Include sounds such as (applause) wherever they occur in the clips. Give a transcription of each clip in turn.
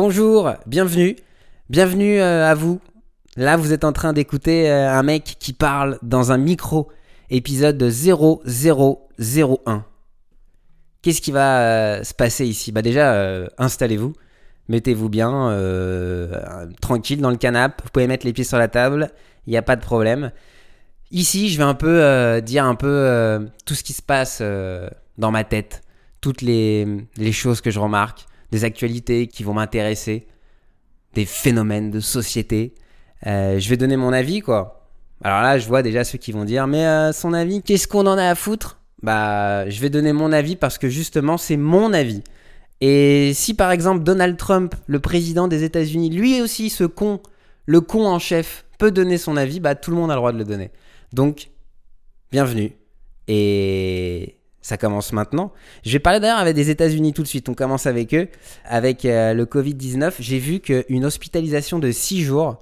Bonjour, bienvenue, bienvenue euh, à vous. Là, vous êtes en train d'écouter euh, un mec qui parle dans un micro, épisode 0001. Qu'est-ce qui va euh, se passer ici? Bah déjà, installez-vous, mettez-vous bien, tranquille dans le canapé, vous pouvez mettre les pieds sur la table, il n'y a pas de problème. Ici, je vais un peu dire un peu tout ce qui se passe dans ma tête, toutes les choses que je remarque, des actualités qui vont m'intéresser, des phénomènes de société. Euh, je vais donner mon avis, quoi. Alors là, je vois déjà ceux qui vont dire, mais euh, son avis, qu'est-ce qu'on en a à foutre? Bah, je vais donner mon avis parce que justement, c'est mon avis. Et si par exemple Donald Trump, le président des États-Unis, lui aussi, ce con, le con en chef, peut donner son avis, bah tout le monde a le droit de le donner. Donc, bienvenue. Et ça commence maintenant. Je vais parler d'ailleurs avec des États-Unis tout de suite. On commence avec eux. Avec euh, le Covid-19, j'ai vu qu'une hospitalisation de 6 jours,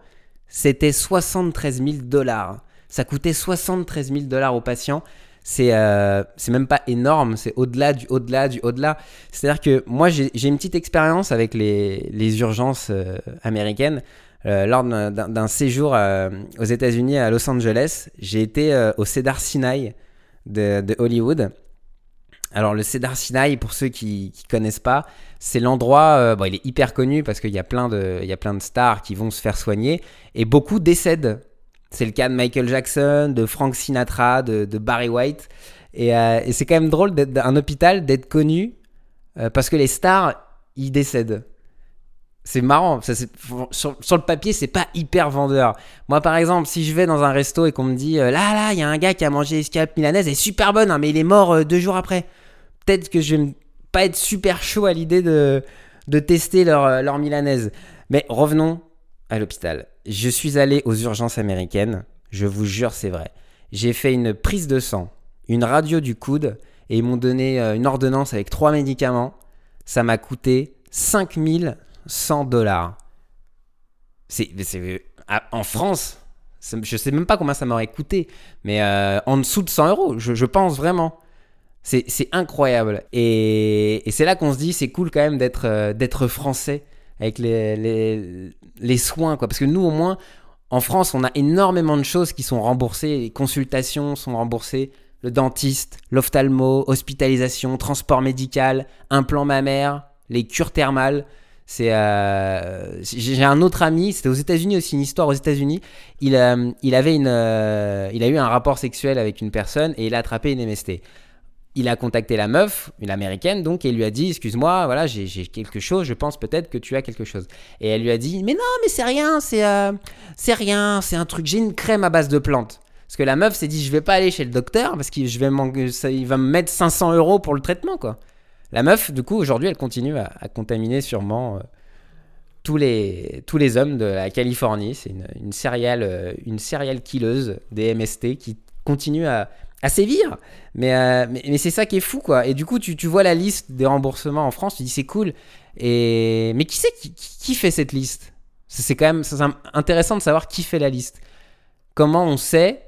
c'était 73 000 dollars. Ça coûtait 73 000 dollars aux patients. C'est euh, c'est même pas énorme, c'est au-delà du au-delà du au-delà. C'est-à-dire que moi, j'ai une petite expérience avec les, les urgences euh, américaines. Lors d'un- séjour aux États-Unis à Los Angeles, j'ai été au Cedar Sinai de Hollywood. Alors le Cedar Sinai, pour ceux qui ne connaissent pas, c'est l'endroit, euh, il est hyper connu parce qu'il y, a plein de- stars qui vont se faire soigner et beaucoup décèdent. C'est le cas de Michael Jackson, de Frank Sinatra, de, Barry White. Et, euh, et c'est quand même drôle d'être un hôpital, d'être connu euh, parce que les stars, ils décèdent. C'est marrant. Sur, le papier, c'est pas hyper vendeur. Moi, par exemple, si je vais dans un resto et qu'on me dit euh, là, là, il y a un gars qui a mangé escalope milanaise, elle est super bonne, hein, mais il est mort euh, deux jours après. Peut-être que je vais m- pas être super chaud à l'idée de, de tester leur, euh, leur milanaise. Mais revenons à l'hôpital. Je suis allé aux urgences américaines. Je vous jure, c'est vrai. J'ai fait une prise de sang, une radio du coude, et ils m'ont donné une ordonnance avec trois médicaments. Ça m'a coûté 5100 dollars. C'est, à- en France, je sais même pas combien ça m'aurait coûté, mais euh, en dessous de 100 euros, je, pense vraiment. C'est, incroyable. Et, c'est là qu'on se dit, c'est cool quand même d'être, euh, français avec les soins, quoi. Parce que nous, au moins, en France, on a énormément de choses qui sont remboursées. Les consultations sont remboursées. Le dentiste, l'ophtalmo, hospitalisation, transport médical, implant mammaire, les cures thermales. C'est, euh, j'ai un autre ami, c'était aux États-Unis aussi, une histoire aux États-Unis. Il, euh, il avait une, euh, il a eu un rapport sexuel avec une personne et il a attrapé une MST. Il a contacté la meuf, une américaine donc, et lui a dit Excuse-moi, voilà, j'ai quelque chose, je pense peut-être que tu as quelque chose. Et elle lui a dit Mais non, mais c'est rien, c'est rien, c'est un truc, j'ai une crème à base de plantes. Parce que la meuf s'est dit Je vais pas aller chez le docteur parce qu'il il va me mettre 500 euros pour le traitement, quoi. La meuf, du coup, aujourd'hui, elle continue à, contaminer sûrement euh, tous, les, tous les hommes de la Californie. C'est une, une euh, une killeuse des MST qui continue à, à sévir. Mais, euh, mais, mais c'est ça qui est fou, quoi. Et du coup, tu, tu vois la liste des remboursements en France, tu dis c'est cool. Et... Mais qui c'est qui, qui- fait cette liste? C'est quand même intéressant de savoir qui fait la liste. Comment on sait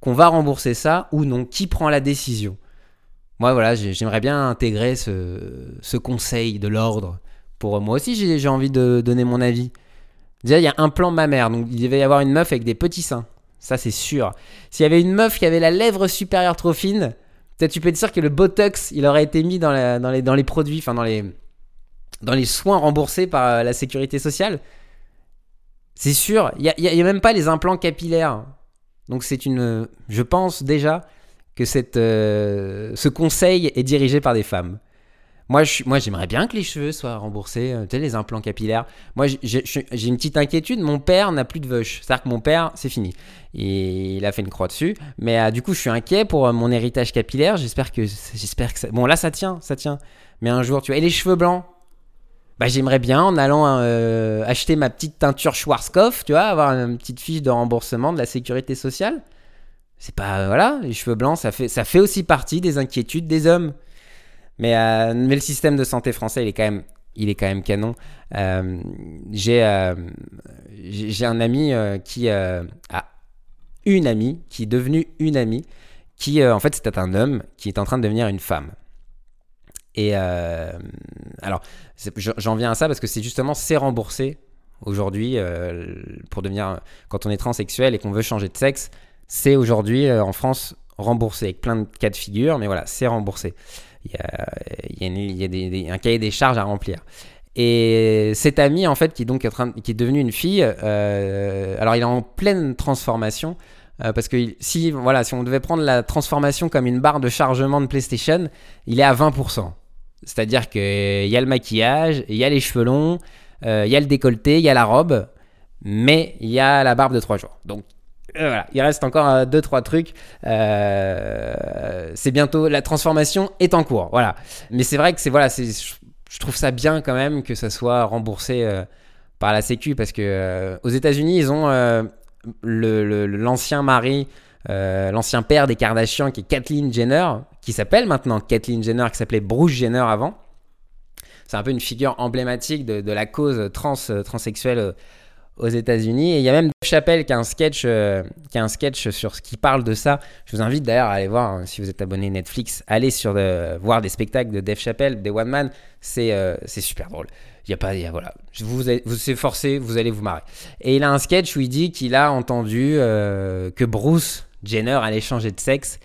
qu'on va rembourser ça ou non? Qui prend la décision? Moi, voilà, j'ai- j'aimerais bien intégrer ce, conseil de l'ordre. Pour moi aussi, j'ai envie de donner mon avis. Déjà, il y a un plan mammaire, donc il devait y avoir une meuf avec des petits seins. Ça, c'est sûr. S'il y avait une meuf qui avait la lèvre supérieure trop fine, peut-être tu peux être sûr que le Botox, il aurait été mis dans, les, produits, enfin dans les, soins remboursés par euh, la sécurité sociale. C'est sûr. Il n'y a même pas les implants capillaires. Donc c'est une... Je pense déjà que cette, euh, ce conseil est dirigé par des femmes. Moi, moi, j'aimerais bien que les cheveux soient remboursés, euh, tu sais, les implants capillaires. Moi, j'ai- une petite inquiétude. Mon père n'a plus de veuche. C'est-à-dire que mon père, c'est fini. Et il a fait une croix dessus. Mais euh, du coup, je suis inquiet pour mon héritage capillaire. J'espère que, j'espère que ça... Bon, là, ça tient, ça tient. Mais un jour, tu vois. Et les cheveux blancs? Bah, j'aimerais bien, en allant acheter ma petite teinture Schwarzkopf, tu vois, avoir une petite fiche de remboursement de la sécurité sociale. C'est pas. Voilà, les cheveux blancs, ça fait, ça fait aussi partie des inquiétudes des hommes. Mais, euh, mais le système de santé français, il est quand même, il est quand même canon. Euh, j'ai, euh, j'ai un ami euh, qui euh, a une amie, qui est devenue une amie, qui, euh, en fait, c'était un homme qui est en train de devenir une femme. Et euh, alors, j'en viens à ça parce que c'est justement c'est remboursé aujourd'hui euh, pour devenir quand on est transsexuel et qu'on veut changer de sexe, c'est aujourd'hui euh, en France remboursé avec plein de cas de figure, mais voilà, c'est remboursé. Il y a, a, un cahier des charges à remplir. Et cet ami, en fait, qui est donc qui est devenu une fille, alors il est en pleine transformation. parce que si, voilà, si on devait prendre la transformation comme une barre de chargement de PlayStation, il est à 20%. C'est-à-dire qu'il y a le maquillage, il y a les cheveux longs, euh, il y a le décolleté, il y a la robe, mais il y a la barbe de 3 jours. Donc euh, voilà, il reste encore 2-3 euh, trucs. c'est bientôt, la transformation est en cours. Voilà. Mais c'est vrai que c'est, voilà, je trouve ça bien quand même que ça soit remboursé par la Sécu parce que aux États-Unis, ils ont l'ancien mari, l'ancien père des Kardashians qui est Kathleen Jenner, qui s'appelle maintenant Kathleen Jenner, qui s'appelait Bruce Jenner avant. C'est un peu une figure emblématique de, la cause trans, euh, transsexuelle euh, aux États-Unis. Et il y a même Dave Chappelle qui a un sketch, euh, qui a un sketch sur ce qui parle de ça. Je vous invite d'ailleurs à aller voir, hein, si vous êtes abonné Netflix, allez sur voir des spectacles de Dave Chappelle, des One Man. C'est c'est super drôle. Il y a pas, y a, voilà, vous vous forcé, vous allez vous marrer. Et il a un sketch où il dit qu'il a entendu que Bruce Jenner allait changer de sexe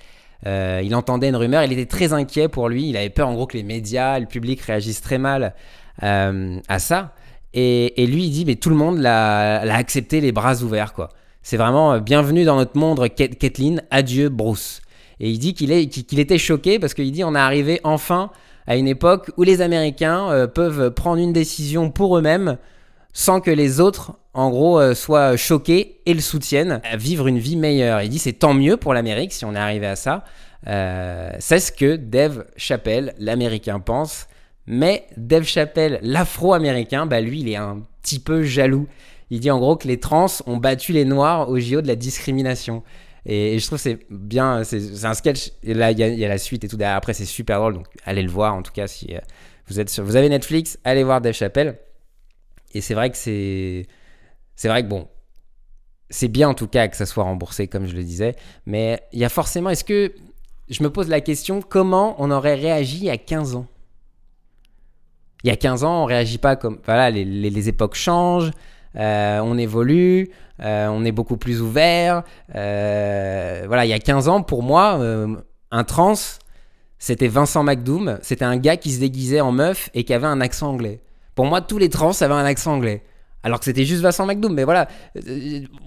euh, il entendait une rumeur, il était très inquiet pour lui, il avait peur en gros que les médias, le public réagissent très mal euh, à ça. Et, lui, il dit, mais tout le monde l'a accepté les bras ouverts, quoi. C'est vraiment euh, bienvenue dans notre monde, Kathleen, adieu Bruce. Et il dit qu'il était choqué parce qu'il dit, on est arrivé enfin à une époque où les Américains peuvent prendre une décision pour eux-mêmes sans que les autres, en gros, euh, soient choqués et le soutiennent à vivre une vie meilleure. Il dit c'est tant mieux pour l'Amérique si on est arrivé à ça. Euh, c'est ce que Dave Chappelle, l'Américain, pense. Mais Dave Chappelle, l'Afro-Américain, bah lui, il est un petit peu jaloux. Il dit en gros que les trans ont battu les Noirs au JO de la discrimination. Et, je trouve c'est bien, c'est un sketch. Et là, il y, a la suite et tout. Après, c'est super drôle. Donc, allez le voir. En tout cas, si euh, vous êtes vous avez Netflix, allez voir Dave Chappelle. Et c'est vrai que c'est. C'est vrai que bon. C'est bien en tout cas que ça soit remboursé, comme je le disais. Mais il y a forcément. Est-ce que. Je me pose la question comment on aurait réagi a 15 ans? Il y a 15 ans, on réagit pas comme. Voilà, les, époques changent. Euh, on évolue, euh, on est beaucoup plus ouvert. Euh, voilà, il y a 15 ans, pour moi, un trans, c'était Vincent McDoom. C'était un gars qui se déguisait en meuf et qui avait un accent anglais. Pour moi, tous les trans avaient un accent anglais. Alors que c'était juste Vincent McDoom. Mais voilà,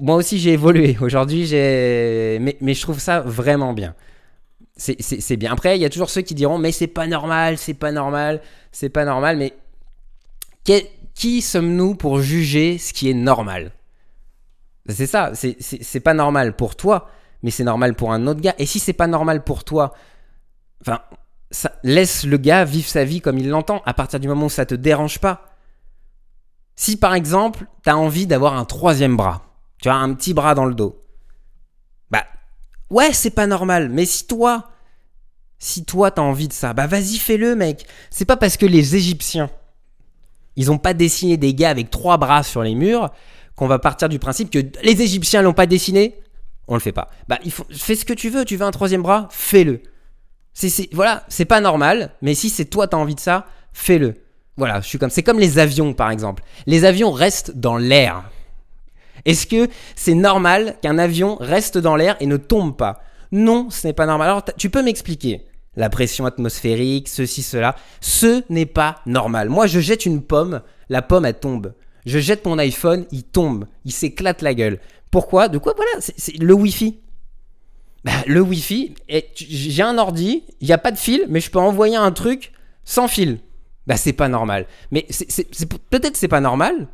moi aussi j'ai évolué. Aujourd'hui, j'ai. Mais, je trouve ça vraiment bien. C'est bien. Après, il y a toujours ceux qui diront Mais c'est pas normal, c'est pas normal, c'est pas normal. Mais qui sommes-nous pour juger ce qui est normal? C'est ça, c'est pas normal pour toi, mais c'est normal pour un autre gars. Et si c'est pas normal pour toi, enfin, laisse le gars vivre sa vie comme il l'entend à partir du moment où ça te dérange pas. Si par exemple, tu as envie d'avoir un troisième bras, tu as un petit bras dans le dos. Ouais, c'est pas normal, mais si toi si toi t'as envie de ça, bah vas-y fais-le mec. C'est pas parce que les Égyptiens ils ont pas dessiné des gars avec trois bras sur les murs qu'on va partir du principe que les Égyptiens l'ont pas dessiné, on le fait pas. Bah fais ce que tu veux, tu veux un troisième bras, fais-le. C'est, voilà, c'est pas normal, mais si c'est toi, t'as envie de ça, fais-le. Voilà, je comme. C'est comme les avions, par exemple. Les avions restent dans l'air. Est-ce que c'est normal qu'un avion reste dans l'air et ne tombe pas? Non, ce n'est pas normal. Alors, tu peux m'expliquer la pression atmosphérique, ceci, cela. Ce n'est pas normal. Moi, je jette une pomme, la pomme, elle tombe. Je jette mon iPhone, il tombe, il s'éclate la gueule. Pourquoi? De quoi? Voilà, c'est le Wi-Fi. Bah, le Wi-Fi, j'ai un ordi, il n'y a pas de fil, mais je peux envoyer un truc sans fil. Bah, c'est pas normal. Mais peut-être c'est pas normal,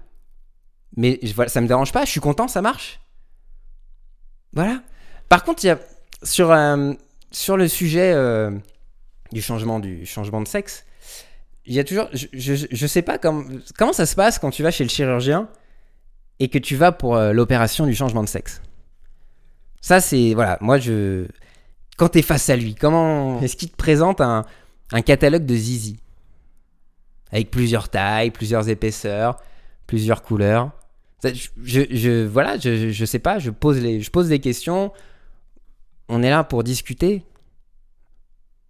mais voilà, ça me dérange pas, je suis content, ça marche? Voilà. Par contre, il y a, sur, euh, sur le sujet euh, du, changement, du changement de sexe, il y a toujours. Je, je, sais pas comment, comment ça se passe quand tu vas chez le chirurgien et que tu vas pour euh, l'opération du changement de sexe? Ça, c'est. Voilà, moi, je. Quand t'es face à lui, comment. Est-ce qu'il te présente un, catalogue de zizi? Avec plusieurs tailles, plusieurs épaisseurs, plusieurs couleurs. Je, voilà, je, sais pas, je pose, les, je pose des questions. On est là pour discuter.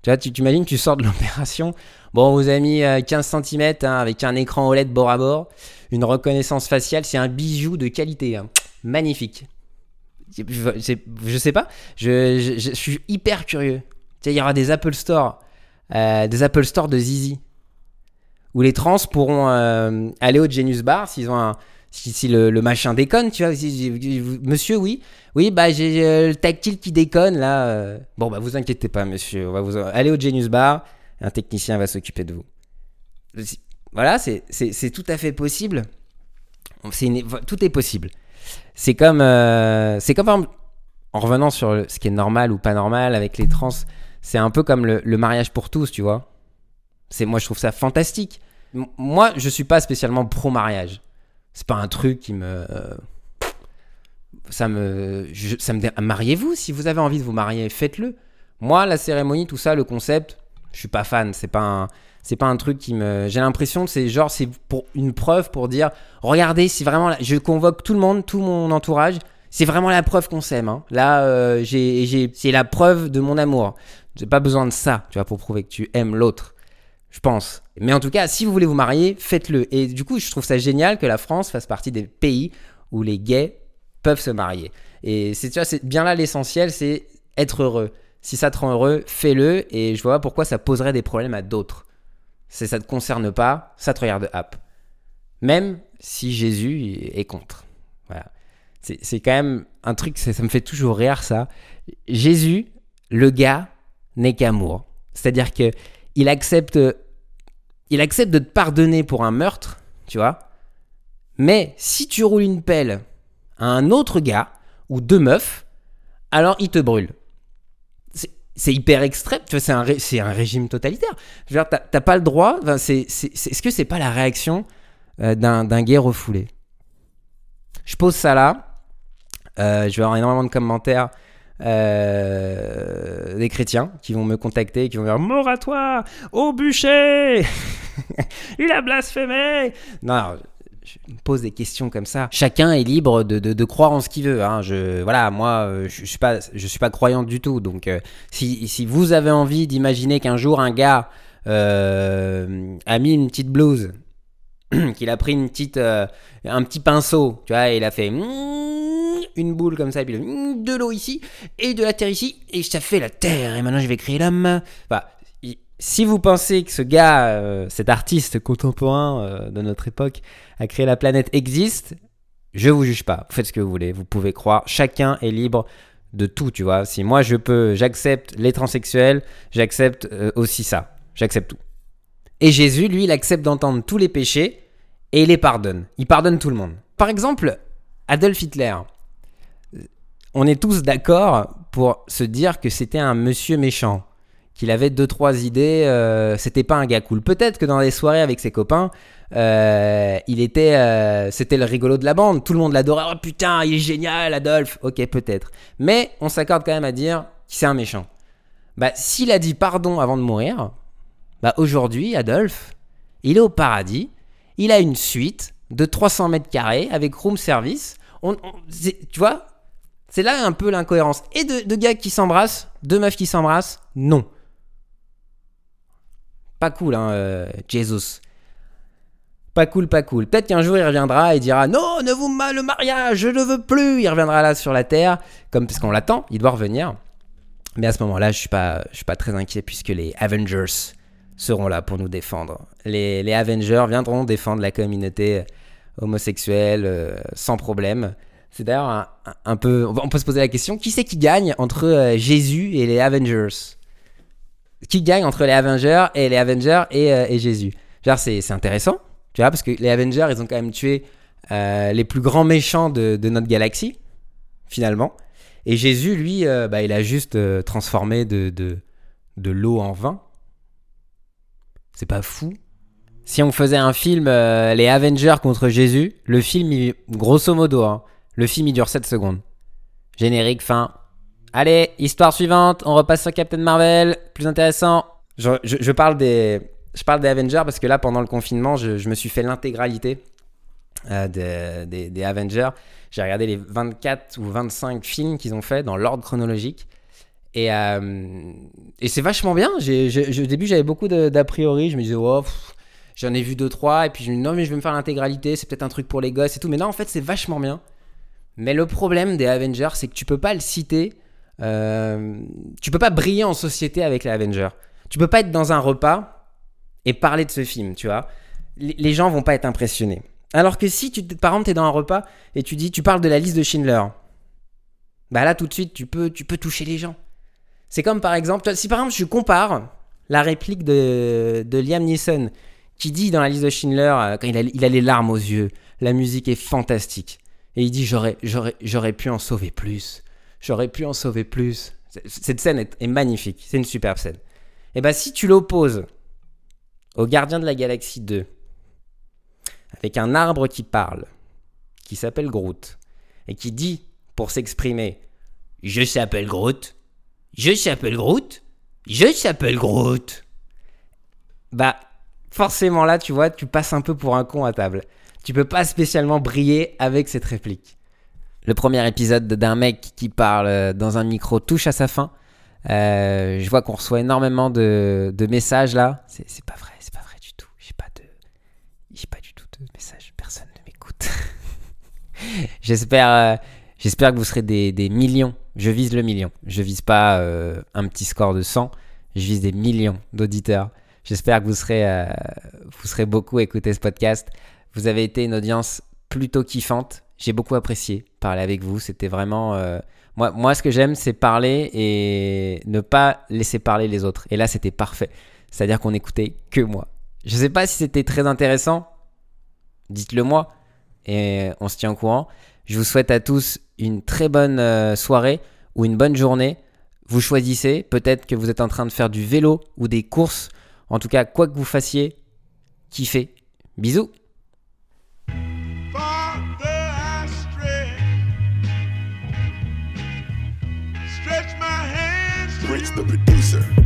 Tu vois, tu t'imagines, tu sors de l'opération. Bon, vous avez mis 15 cm avec un écran OLED bord à bord, une reconnaissance faciale, c'est un bijou de qualité. hein. Magnifique. Je, sais pas, je, suis hyper curieux. Il y aura des Apple Store, euh, des Apple Store de Zizi, où les trans pourront euh, aller au Genius Bar s'ils ont un, si, le, machin déconne, tu vois. si- si- monsieur, oui, oui, bah j'ai euh, le tactile qui déconne là. euh. Bon, bah vous inquiétez pas, monsieur, on va vous aller au Genius Bar, un technicien va s'occuper de vous. Voilà, c'est tout à fait possible. Une- tout est possible. C'est comme, euh, c'est comme en revenant sur ce qui est normal ou pas normal avec les trans, c'est un peu comme le, mariage pour tous, tu vois. C'est moi je trouve ça fantastique. Moi je suis pas spécialement pro mariage. C'est pas un truc qui me euh, ça me ça me mariez-vous si vous avez envie de vous marier, faites-le. Moi la cérémonie tout ça le concept, je suis pas fan, c'est pas un c'est pas un truc qui me j'ai l'impression que c'est genre c'est pour une preuve pour dire regardez si vraiment je convoque tout le monde, tout mon entourage, c'est vraiment la preuve qu'on s'aime hein. Là euh, j'ai c'est la preuve de mon amour. J'ai pas besoin de ça, tu vois pour prouver que tu aimes l'autre je pense. Mais en tout cas, si vous voulez vous marier, faites-le. Et du coup, je trouve ça génial que la France fasse partie des pays où les gays peuvent se marier. Et c'est bien là l'essentiel, c'est être heureux. Si ça te rend heureux, fais-le. Et je vois pourquoi ça poserait des problèmes à d'autres. Si ça te concerne pas, ça te regarde hop. Même si Jésus est contre. Voilà. C'est c'est quand même un truc, ça ça me fait toujours rire ça. Jésus, le gars, n'est qu'amour. C'est-à-dire que il accepte, il accepte de te pardonner pour un meurtre, tu vois. Mais si tu roules une pelle à un autre gars ou deux meufs, alors il te brûle. C'est- hyper extrême, c'est un, régime totalitaire. Je veux t'as pas le droit. Est-ce que c'est pas la réaction euh, d'un d'un gay refoulé? Je pose ça là. Euh, je vais avoir énormément de commentaires euh, des chrétiens qui vont me contacter, qui vont me dire toi, au bûcher (laughs) Il a blasphémé Non, je me pose des questions comme ça. Chacun est libre de, de- croire en ce qu'il veut. hein. Je, voilà, moi, euh, je, je suis pas, je suis pas croyant du tout. Donc, euh, si, si vous avez envie d'imaginer qu'un jour un gars a mis une petite blouse, (clears throat) qu'il a pris une petite, un petit pinceau, tu vois, et il a fait une boule comme ça, et puis de l'eau ici et de la terre ici, et ça fait la terre. Et maintenant, je vais créer l'homme. Enfin, si vous pensez que ce gars, euh, cet artiste contemporain euh, de notre époque, a créé la planète existe, je vous juge pas. Vous faites ce que vous voulez. Vous pouvez croire. Chacun est libre de tout, tu vois. Si moi je peux, j'accepte les transsexuels, j'accepte euh, aussi ça. J'accepte tout. Et Jésus, lui, il accepte d'entendre tous les péchés et il les pardonne. Il pardonne tout le monde. Par exemple, Adolf Hitler. On est tous d'accord pour se dire que c'était un monsieur méchant, qu'il avait deux trois idées. euh, c'était pas un gars cool. Peut-être que dans les soirées avec ses copains, euh, il était, euh, c'était le rigolo de la bande. Tout le monde l'adorait. Oh putain, il est génial, Adolphe. Ok, peut-être. Mais on s'accorde quand même à dire que c'est un méchant. Bah, s'il a dit pardon avant de mourir, bah aujourd'hui, Adolphe, il est au paradis. Il a une suite de 300 mètres carrés avec room service. On, tu vois, c'est là un peu l'incohérence. Et de, de gars qui s'embrassent, deux meufs qui s'embrassent, non. Pas cool, hein, euh, Jesus. Pas cool, pas cool. Peut-être qu'un jour il reviendra et dira non, ne vous ma le mariage, je ne veux plus. Il reviendra là sur la terre, comme parce qu'on l'attend, il doit revenir. Mais à ce moment-là, je suis suis pas très inquiet puisque les Avengers seront là pour nous défendre. Les, les Avengers viendront défendre la communauté homosexuelle euh, sans problème. C'est d'ailleurs un, peu, on peut se poser la question qui c'est qui gagne entre euh, Jésus et les Avengers? Qui gagne entre les Avengers et les Avengers et, euh, et Jésus? Genre c'est intéressant, tu vois, parce que les Avengers ils ont quand même tué euh, les plus grands méchants de, de notre galaxie finalement. Et Jésus, lui, bah, il a juste transformé de, de, de l'eau en vin. C'est pas fou. Si on faisait un film, les Avengers contre Jésus, le film, il- grosso modo, hein, le film, il dure 7 secondes. Générique, fin. Allez, histoire suivante, on repasse sur Captain Marvel, plus intéressant. Je, parle, des, je parle des Avengers parce que là, pendant le confinement, je, me suis fait l'intégralité euh, des, des- Avengers. J'ai regardé les 24 ou 25 films qu'ils ont fait dans l'ordre chronologique. Et, euh, et c'est vachement bien. J'ai- j'ai- au début, j'avais beaucoup d'a priori. Je me disais, oh, j'en ai vu deux, trois. Et puis je me dis, non, mais je vais me faire l'intégralité. C'est peut-être un truc pour les gosses et tout. Mais non, en fait, c'est vachement bien. Mais le problème des Avengers, c'est que tu peux pas le citer. euh, tu peux pas briller en société avec les Avengers. Tu peux pas être dans un repas et parler de ce film, tu vois. Les, gens vont pas être impressionnés. Alors que si, tu, par exemple, tu es dans un repas et tu dis, tu parles de la liste de Schindler. Bah là, tout de suite, tu peux, toucher les gens. C'est comme par exemple, si par exemple je compare la réplique de, de Liam Neeson qui dit dans la liste de Schindler, euh, quand il a les larmes aux yeux, la musique est fantastique. Et il dit j'aurais, j'aurais, pu en sauver plus. J'aurais pu en sauver plus. Cette scène est, est magnifique. C'est une superbe scène. Et bah si tu l'opposes au Gardien de la Galaxie 2, avec un arbre qui parle, qui s'appelle Groot, et qui dit, pour s'exprimer, Je s'appelle Groot, je s'appelle Groot, je s'appelle Groot. Bah, forcément là, tu vois, tu passes un peu pour un con à table. Tu peux pas spécialement briller avec cette réplique. Le premier épisode d'un mec qui parle euh, dans un micro touche à sa fin. Euh, je vois qu'on reçoit énormément de, messages là. C'est pas vrai, c'est pas vrai du tout. J'ai pas de, pas du tout de messages. Personne ne m'écoute. (laughs) J'espère, euh, j'espère que vous serez des, millions. Je vise le million. Je vise pas un petit score de 100. Je vise des millions d'auditeurs. J'espère que vous serez, vous serez beaucoup à écouter ce podcast. Vous avez été une audience plutôt kiffante. J'ai beaucoup apprécié parler avec vous. C'était vraiment. euh, moi, moi, ce que j'aime, c'est parler et ne pas laisser parler les autres. Et là, c'était parfait. C'est-à-dire qu'on écoutait que moi. Je sais pas si c'était très intéressant. Dites-le moi. Et on se tient au courant. Je vous souhaite à tous une très bonne euh, soirée ou une bonne journée. Vous choisissez. Peut-être que vous êtes en train de faire du vélo ou des courses. En tout cas, quoi que vous fassiez, kiffez. Bisous. Alex the producer.